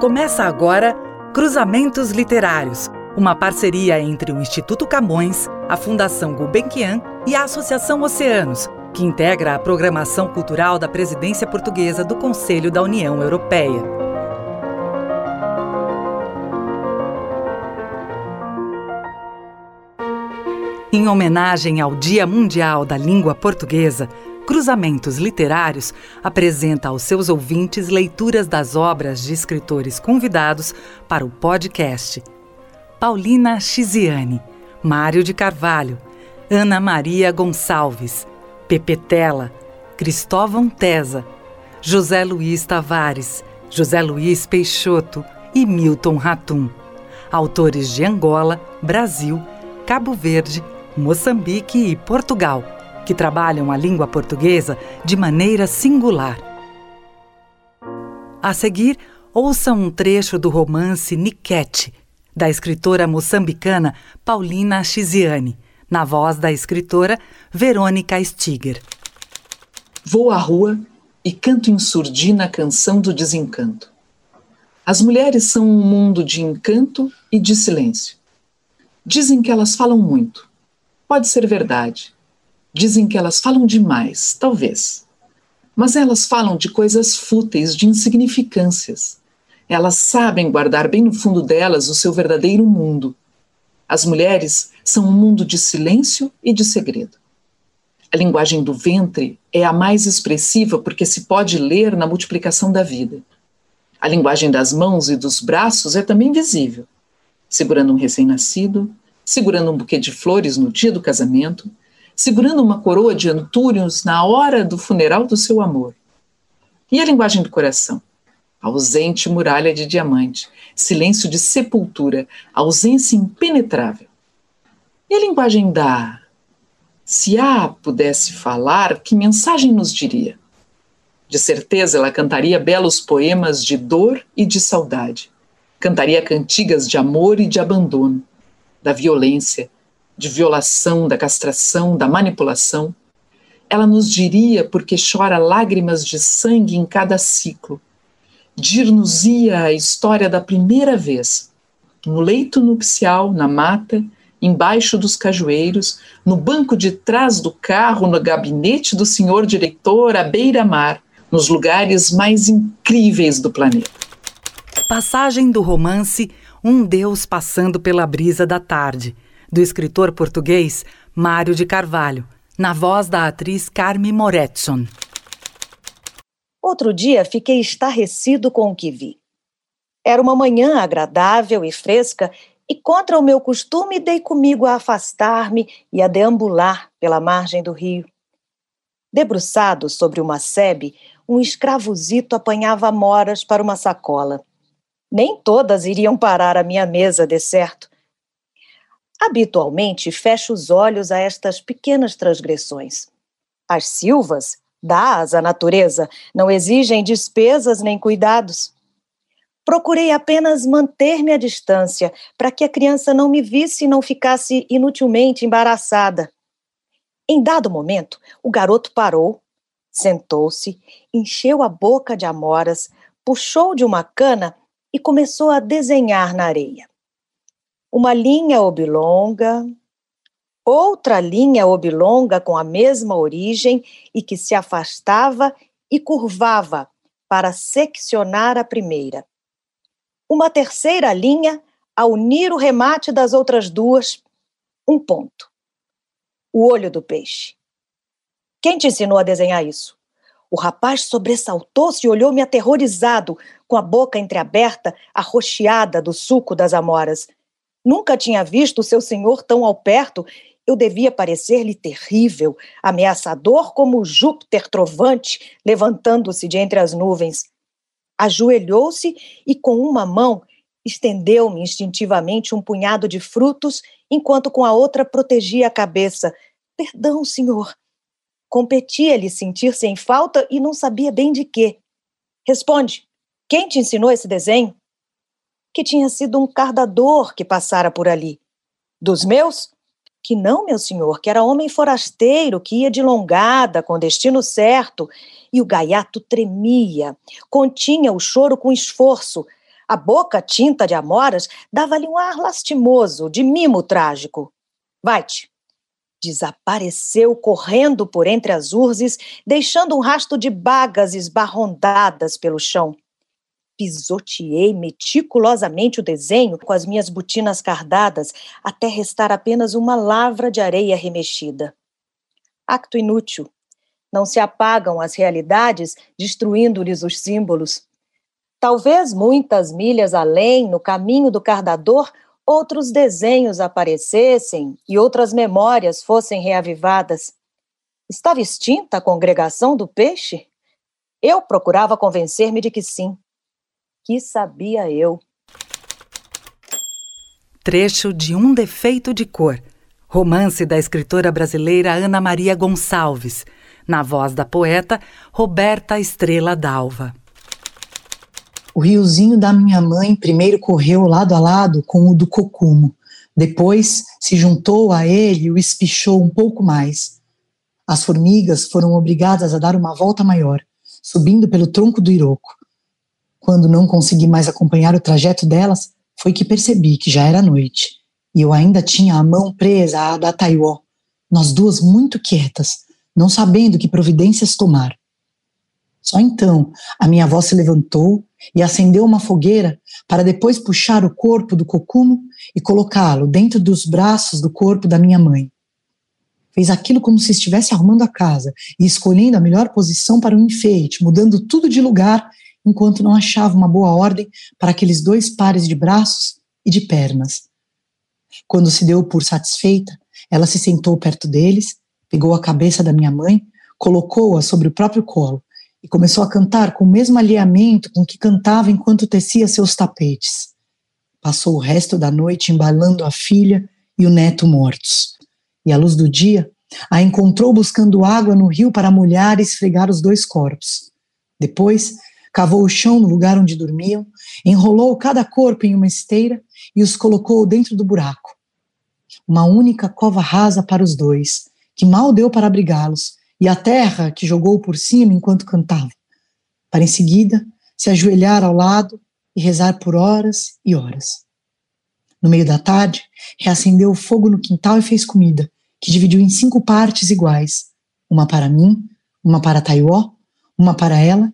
Começa agora Cruzamentos Literários, uma parceria entre o Instituto Camões, a Fundação Gulbenkian e a Associação Oceanos, que integra a programação cultural da presidência portuguesa do Conselho da União Europeia. Em homenagem ao Dia Mundial da Língua Portuguesa, Cruzamentos Literários apresenta aos seus ouvintes leituras das obras de escritores convidados para o podcast. Paulina Chiziane, Mário de Carvalho, Ana Maria Gonçalves, Pepe Tela, Cristóvão Tesa, José Luiz Tavares, José Luiz Peixoto e Milton Ratum. Autores de Angola, Brasil, Cabo Verde, Moçambique e Portugal que trabalham a língua portuguesa de maneira singular. A seguir, ouça um trecho do romance Niquete, da escritora moçambicana Paulina Chiziane, na voz da escritora Verônica Stiger. Vou à rua e canto em surdina a canção do desencanto. As mulheres são um mundo de encanto e de silêncio. Dizem que elas falam muito. Pode ser verdade. Dizem que elas falam demais, talvez. Mas elas falam de coisas fúteis, de insignificâncias. Elas sabem guardar bem no fundo delas o seu verdadeiro mundo. As mulheres são um mundo de silêncio e de segredo. A linguagem do ventre é a mais expressiva porque se pode ler na multiplicação da vida. A linguagem das mãos e dos braços é também visível. Segurando um recém-nascido, segurando um buquê de flores no dia do casamento, segurando uma coroa de antúrios na hora do funeral do seu amor. E a linguagem do coração? Ausente muralha de diamante, silêncio de sepultura, ausência impenetrável. E a linguagem da se A pudesse falar, que mensagem nos diria? De certeza ela cantaria belos poemas de dor e de saudade. Cantaria cantigas de amor e de abandono, da violência, de violação, da castração, da manipulação, ela nos diria porque chora lágrimas de sangue em cada ciclo. Dir-nos-ia a história da primeira vez, no leito nupcial, na mata, embaixo dos cajueiros, no banco de trás do carro, no gabinete do senhor diretor, à beira-mar, nos lugares mais incríveis do planeta. Passagem do romance Um Deus Passando pela Brisa da Tarde do escritor português Mário de Carvalho, na voz da atriz Carme Moretson. Outro dia fiquei estarrecido com o que vi. Era uma manhã agradável e fresca, e contra o meu costume dei comigo a afastar-me e a deambular pela margem do rio. Debruçado sobre uma sebe, um escravozito apanhava moras para uma sacola. Nem todas iriam parar à minha mesa, de certo, Habitualmente fecho os olhos a estas pequenas transgressões. As silvas, dadas à natureza, não exigem despesas nem cuidados. Procurei apenas manter-me à distância, para que a criança não me visse e não ficasse inutilmente embaraçada. Em dado momento, o garoto parou, sentou-se, encheu a boca de amoras, puxou de uma cana e começou a desenhar na areia uma linha oblonga, outra linha oblonga com a mesma origem e que se afastava e curvava para seccionar a primeira. Uma terceira linha a unir o remate das outras duas, um ponto. O olho do peixe. Quem te ensinou a desenhar isso? O rapaz sobressaltou-se e olhou-me aterrorizado, com a boca entreaberta, arroxeada do suco das amoras. Nunca tinha visto seu senhor tão ao perto. Eu devia parecer-lhe terrível, ameaçador como Júpiter trovante, levantando-se de entre as nuvens. Ajoelhou-se e, com uma mão, estendeu-me instintivamente um punhado de frutos, enquanto com a outra protegia a cabeça. Perdão, senhor. Competia-lhe sentir-se em falta e não sabia bem de quê. Responde, quem te ensinou esse desenho? Que tinha sido um cardador que passara por ali. Dos meus? Que não, meu senhor, que era homem forasteiro que ia de longada, com destino certo. E o gaiato tremia, continha o choro com esforço. A boca tinta de amoras dava-lhe um ar lastimoso, de mimo trágico. Vai-te! Desapareceu correndo por entre as urzes, deixando um rasto de bagas esbarrondadas pelo chão. Pisoteei meticulosamente o desenho com as minhas botinas cardadas, até restar apenas uma lavra de areia remexida. Acto inútil. Não se apagam as realidades, destruindo-lhes os símbolos. Talvez muitas milhas além, no caminho do cardador, outros desenhos aparecessem e outras memórias fossem reavivadas. Estava extinta a congregação do peixe? Eu procurava convencer-me de que sim. Que sabia eu? Trecho de Um Defeito de Cor, romance da escritora brasileira Ana Maria Gonçalves, na voz da poeta Roberta Estrela Dalva. O riozinho da minha mãe primeiro correu lado a lado com o do cocumo. Depois se juntou a ele e o espichou um pouco mais. As formigas foram obrigadas a dar uma volta maior, subindo pelo tronco do iroco. Quando não consegui mais acompanhar o trajeto delas, foi que percebi que já era noite e eu ainda tinha a mão presa à da Taiwó, nós duas muito quietas, não sabendo que providências tomar. Só então a minha avó se levantou e acendeu uma fogueira para depois puxar o corpo do cocumo e colocá-lo dentro dos braços do corpo da minha mãe. Fez aquilo como se estivesse arrumando a casa e escolhendo a melhor posição para o enfeite, mudando tudo de lugar enquanto não achava uma boa ordem para aqueles dois pares de braços e de pernas. Quando se deu por satisfeita, ela se sentou perto deles, pegou a cabeça da minha mãe, colocou-a sobre o próprio colo e começou a cantar com o mesmo alinhamento com que cantava enquanto tecia seus tapetes. Passou o resto da noite embalando a filha e o neto mortos. E à luz do dia, a encontrou buscando água no rio para molhar e esfregar os dois corpos. Depois, cavou o chão no lugar onde dormiam, enrolou cada corpo em uma esteira e os colocou dentro do buraco. Uma única cova rasa para os dois, que mal deu para abrigá-los, e a terra que jogou por cima enquanto cantava, para em seguida se ajoelhar ao lado e rezar por horas e horas. No meio da tarde, reacendeu o fogo no quintal e fez comida, que dividiu em cinco partes iguais: uma para mim, uma para Taiwó, uma para ela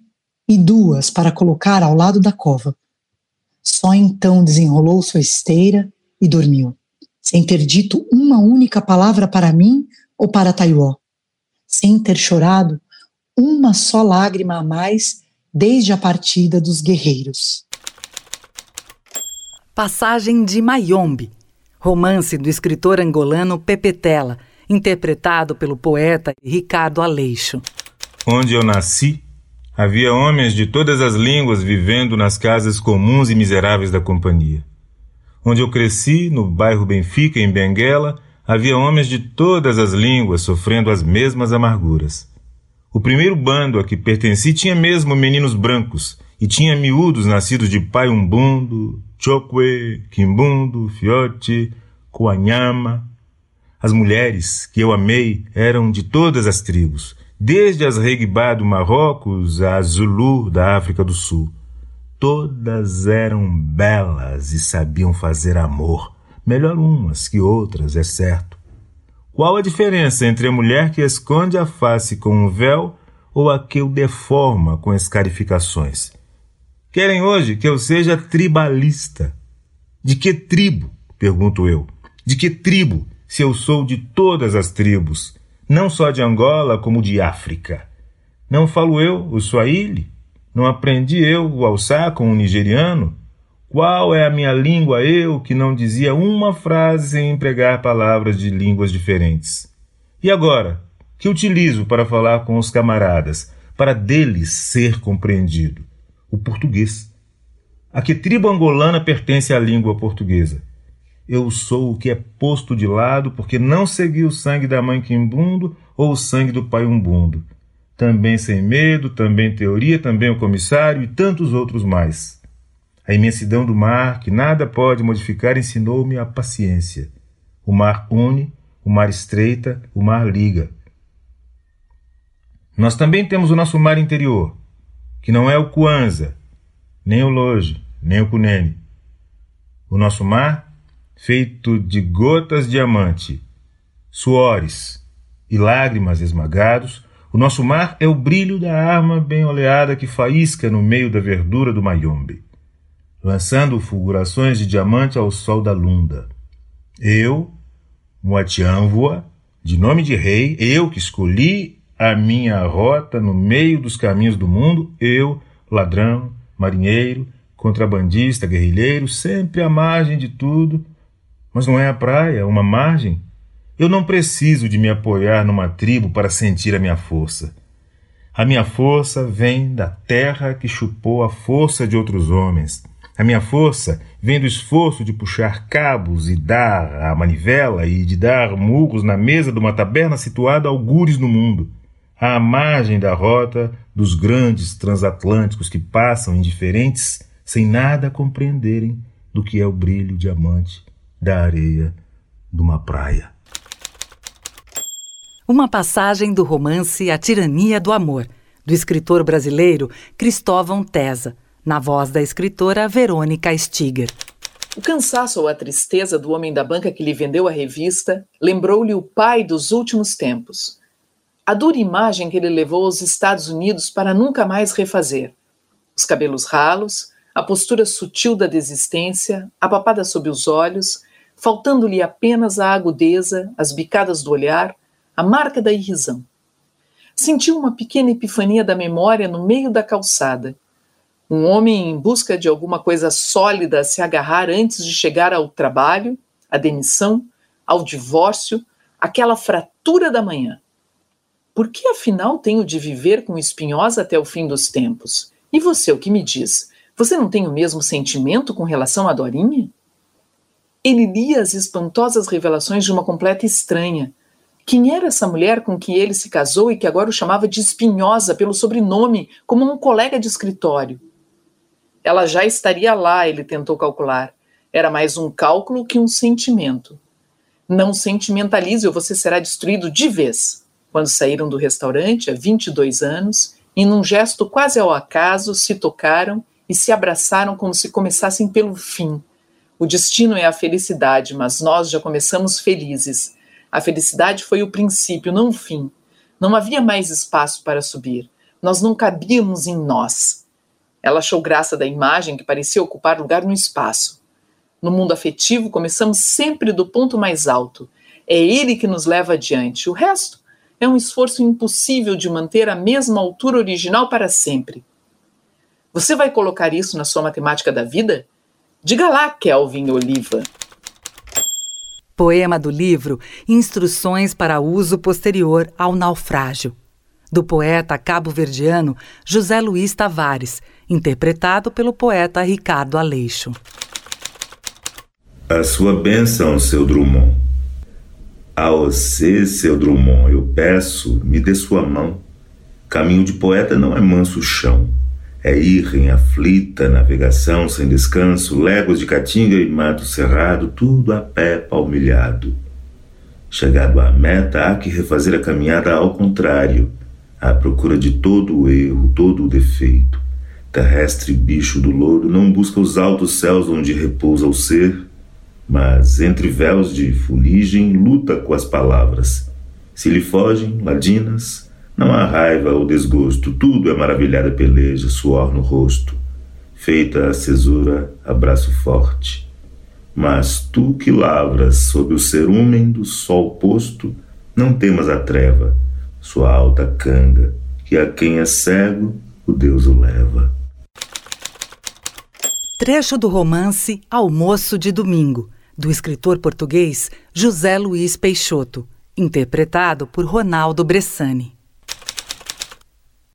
e duas para colocar ao lado da cova. Só então desenrolou sua esteira e dormiu, sem ter dito uma única palavra para mim ou para Taiwó sem ter chorado uma só lágrima a mais desde a partida dos guerreiros. Passagem de Mayombe, romance do escritor angolano Pepe Tela, interpretado pelo poeta Ricardo Aleixo. Onde eu nasci, havia homens de todas as línguas vivendo nas casas comuns e miseráveis da companhia. Onde eu cresci, no bairro Benfica, em Benguela, havia homens de todas as línguas sofrendo as mesmas amarguras. O primeiro bando a que pertenci tinha mesmo meninos brancos e tinha miúdos nascidos de pai umbundo, chokwe, quimbundo, fiote, coanhama. As mulheres que eu amei eram de todas as tribos, desde as Reguibá do Marrocos a Zulu da África do Sul. Todas eram belas e sabiam fazer amor melhor umas que outras, é certo. Qual a diferença entre a mulher que esconde a face com um véu ou a que o deforma com escarificações? Querem hoje que eu seja tribalista. De que tribo? pergunto eu. De que tribo, se eu sou de todas as tribos, não só de Angola, como de África? Não falo eu o Swahili? Não aprendi eu o alçar com o nigeriano? Qual é a minha língua, eu, que não dizia uma frase sem empregar palavras de línguas diferentes? E agora, que utilizo para falar com os camaradas, para deles ser compreendido? O português. A que tribo angolana pertence à língua portuguesa? Eu sou o que é posto de lado porque não segui o sangue da mãe Quimbundo ou o sangue do pai Umbundo. Também sem medo, também teoria, também o comissário e tantos outros mais. A imensidão do mar, que nada pode modificar, ensinou-me a paciência. O mar une, o mar estreita, o mar liga. Nós também temos o nosso mar interior, que não é o Kwanza, nem o Loje, nem o Cunene. O nosso mar, feito de gotas de diamante, suores e lágrimas esmagados, o nosso mar é o brilho da arma bem oleada que faísca no meio da verdura do Mayombe, lançando fulgurações de diamante ao sol da lunda. Eu, Moatianvoa, de nome de rei, eu que escolhi a minha rota no meio dos caminhos do mundo, eu, ladrão, marinheiro, contrabandista, guerrilheiro, sempre à margem de tudo. Mas não é a praia, é uma margem. Eu não preciso de me apoiar numa tribo para sentir a minha força. A minha força vem da terra que chupou a força de outros homens. A minha força vem do esforço de puxar cabos e dar a manivela e de dar murros na mesa de uma taberna situada algures no mundo, à margem da rota dos grandes transatlânticos que passam indiferentes sem nada compreenderem do que é o brilho diamante da areia de uma praia. Uma passagem do romance A Tirania do Amor, do escritor brasileiro Cristóvão Tesa, na voz da escritora Verônica Stiger. O cansaço ou a tristeza do homem da banca que lhe vendeu a revista lembrou-lhe o pai dos últimos tempos. A dura imagem que ele levou aos Estados Unidos para nunca mais refazer. Os cabelos ralos, a postura sutil da desistência, a papada sob os olhos, faltando-lhe apenas a agudeza, as bicadas do olhar, a marca da irrisão. Sentiu uma pequena epifania da memória no meio da calçada. Um homem em busca de alguma coisa sólida a se agarrar antes de chegar ao trabalho, à demissão, ao divórcio, aquela fratura da manhã. Por que afinal tenho de viver com espinhosa até o fim dos tempos? E você, o que me diz? Você não tem o mesmo sentimento com relação a Dorinha? Ele lia as espantosas revelações de uma completa estranha. Quem era essa mulher com que ele se casou e que agora o chamava de espinhosa pelo sobrenome, como um colega de escritório? Ela já estaria lá, ele tentou calcular. Era mais um cálculo que um sentimento. Não sentimentalize ou você será destruído de vez. Quando saíram do restaurante, há 22 anos, e num gesto quase ao acaso, se tocaram e se abraçaram como se começassem pelo fim. O destino é a felicidade, mas nós já começamos felizes. A felicidade foi o princípio, não o fim. Não havia mais espaço para subir. Nós não cabíamos em nós. Ela achou graça da imagem que parecia ocupar lugar no espaço. No mundo afetivo, começamos sempre do ponto mais alto. É ele que nos leva adiante. O resto é um esforço impossível de manter a mesma altura original para sempre. Você vai colocar isso na sua matemática da vida? Diga lá, Kelvin Oliva. Poema do livro Instruções para uso posterior ao naufrágio, do poeta cabo-verdiano José Luiz Tavares, interpretado pelo poeta Ricardo Aleixo. A sua bênção, seu Drummond. A você, seu Drummond, eu peço, me dê sua mão. Caminho de poeta não é manso chão é ir em aflita navegação sem descanso, léguas de caatinga e mato cerrado, tudo a pé palmilhado. Chegado à meta, há que refazer a caminhada ao contrário, à procura de todo o erro, todo o defeito. Terrestre bicho do louro não busca os altos céus onde repousa o ser, mas entre véus de fuligem luta com as palavras. Se lhe fogem, ladinas, não há raiva ou desgosto, tudo é maravilhada peleja, suor no rosto. Feita a cesura, abraço forte. Mas tu que lavras sob o cerúmen do sol posto, não temas a treva, sua alta canga, que a quem é cego, o Deus o leva. Trecho do romance Almoço de Domingo, do escritor português José Luiz Peixoto, interpretado por Ronaldo Bressani.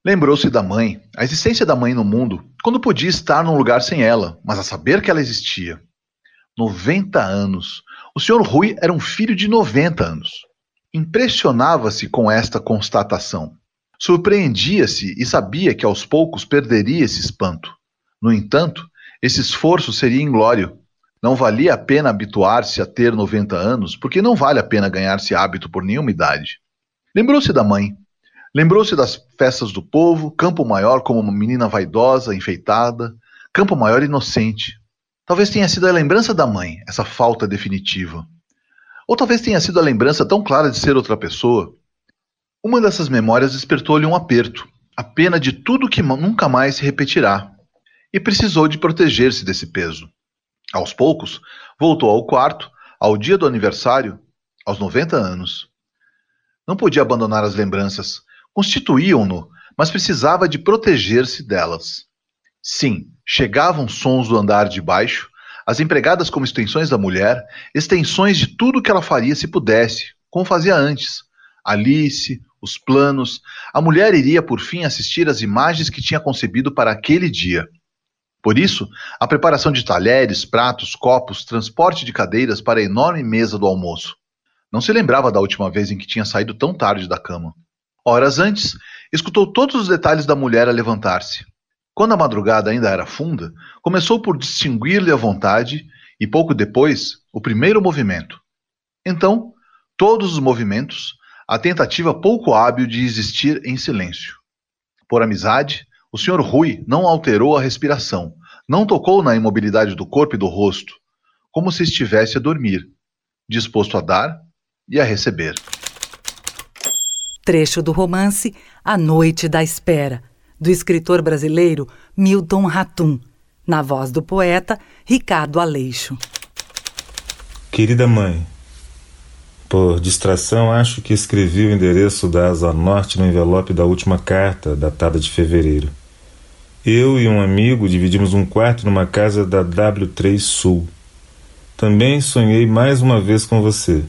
Lembrou-se da mãe, a existência da mãe no mundo, quando podia estar num lugar sem ela, mas a saber que ela existia. 90 anos. O senhor Rui era um filho de 90 anos. Impressionava-se com esta constatação. Surpreendia-se e sabia que aos poucos perderia esse espanto. No entanto, esse esforço seria inglório. Não valia a pena habituar-se a ter 90 anos, porque não vale a pena ganhar-se hábito por nenhuma idade. Lembrou-se da mãe, Lembrou-se das festas do povo, Campo Maior como uma menina vaidosa, enfeitada, Campo Maior inocente. Talvez tenha sido a lembrança da mãe, essa falta definitiva. Ou talvez tenha sido a lembrança tão clara de ser outra pessoa. Uma dessas memórias despertou-lhe um aperto, a pena de tudo que nunca mais se repetirá, e precisou de proteger-se desse peso. Aos poucos, voltou ao quarto, ao dia do aniversário, aos 90 anos. Não podia abandonar as lembranças, constituíam-no, mas precisava de proteger-se delas. Sim, chegavam sons do andar de baixo, as empregadas como extensões da mulher, extensões de tudo que ela faria se pudesse, como fazia antes. Alice, os planos, a mulher iria por fim assistir às imagens que tinha concebido para aquele dia. Por isso, a preparação de talheres, pratos, copos, transporte de cadeiras para a enorme mesa do almoço. Não se lembrava da última vez em que tinha saído tão tarde da cama. Horas antes, escutou todos os detalhes da mulher a levantar-se. Quando a madrugada ainda era funda, começou por distinguir-lhe a vontade e pouco depois o primeiro movimento. Então, todos os movimentos, a tentativa pouco hábil de existir em silêncio. Por amizade, o Sr. Rui não alterou a respiração, não tocou na imobilidade do corpo e do rosto, como se estivesse a dormir, disposto a dar e a receber. Trecho do romance A Noite da Espera, do escritor brasileiro Milton Ratum, na voz do poeta Ricardo Aleixo. Querida mãe, por distração, acho que escrevi o endereço da Asa Norte no envelope da última carta, datada de fevereiro. Eu e um amigo dividimos um quarto numa casa da W3 Sul. Também sonhei mais uma vez com você.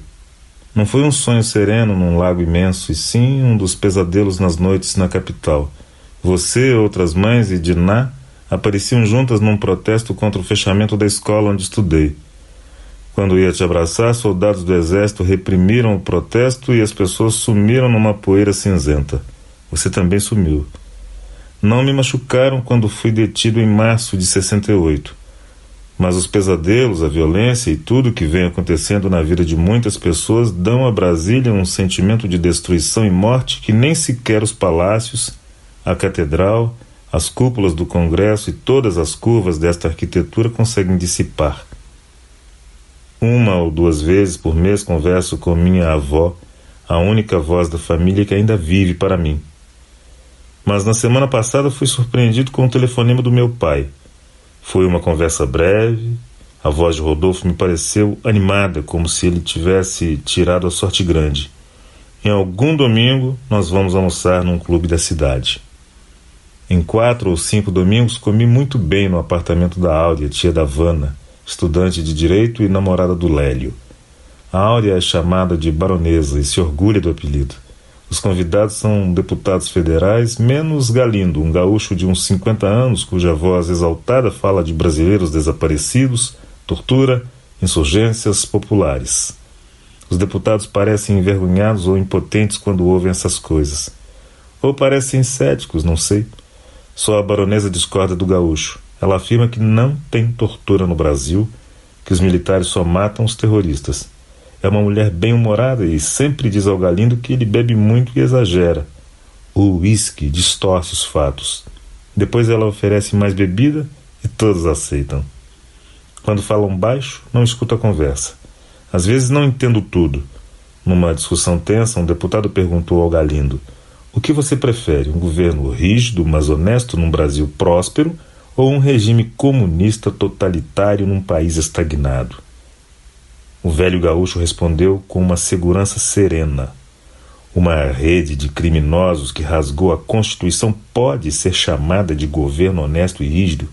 Não foi um sonho sereno num lago imenso, e sim um dos pesadelos nas noites na capital. Você, outras mães e Diná apareciam juntas num protesto contra o fechamento da escola onde estudei. Quando ia te abraçar, soldados do exército reprimiram o protesto e as pessoas sumiram numa poeira cinzenta. Você também sumiu. Não me machucaram quando fui detido em março de 68. Mas os pesadelos, a violência e tudo que vem acontecendo na vida de muitas pessoas dão a Brasília um sentimento de destruição e morte que nem sequer os palácios, a catedral, as cúpulas do Congresso e todas as curvas desta arquitetura conseguem dissipar. Uma ou duas vezes por mês converso com minha avó, a única voz da família que ainda vive para mim. Mas na semana passada fui surpreendido com o telefonema do meu pai. Foi uma conversa breve. A voz de Rodolfo me pareceu animada, como se ele tivesse tirado a sorte grande. Em algum domingo nós vamos almoçar num clube da cidade. Em quatro ou cinco domingos comi muito bem no apartamento da Áurea, tia da Vana, estudante de direito e namorada do Lélio. A Áurea é chamada de baronesa e se orgulha do apelido. Os convidados são deputados federais, menos Galindo, um gaúcho de uns 50 anos, cuja voz exaltada fala de brasileiros desaparecidos, tortura, insurgências populares. Os deputados parecem envergonhados ou impotentes quando ouvem essas coisas. Ou parecem céticos, não sei. Só a baronesa discorda do gaúcho. Ela afirma que não tem tortura no Brasil, que os militares só matam os terroristas. É uma mulher bem-humorada e sempre diz ao Galindo que ele bebe muito e exagera. O uísque distorce os fatos. Depois ela oferece mais bebida e todos aceitam. Quando falam baixo, não escuto a conversa. Às vezes não entendo tudo. Numa discussão tensa, um deputado perguntou ao Galindo: O que você prefere, um governo rígido, mas honesto num Brasil próspero ou um regime comunista totalitário num país estagnado? O velho gaúcho respondeu com uma segurança serena. Uma rede de criminosos que rasgou a Constituição pode ser chamada de governo honesto e rígido?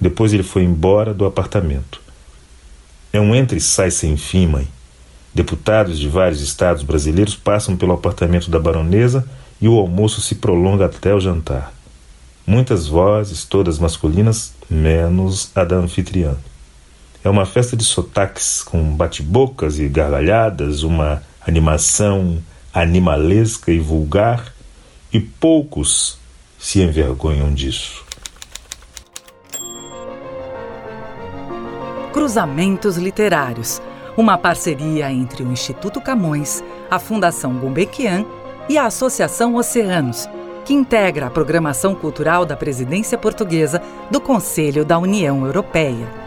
Depois ele foi embora do apartamento. É um entra e sai sem fim, mãe. Deputados de vários estados brasileiros passam pelo apartamento da baronesa e o almoço se prolonga até o jantar. Muitas vozes, todas masculinas, menos a da anfitriã. É uma festa de sotaques com bate-bocas e gargalhadas, uma animação animalesca e vulgar, e poucos se envergonham disso. Cruzamentos Literários uma parceria entre o Instituto Camões, a Fundação Gulbenkian e a Associação Oceanos, que integra a programação cultural da presidência portuguesa do Conselho da União Europeia.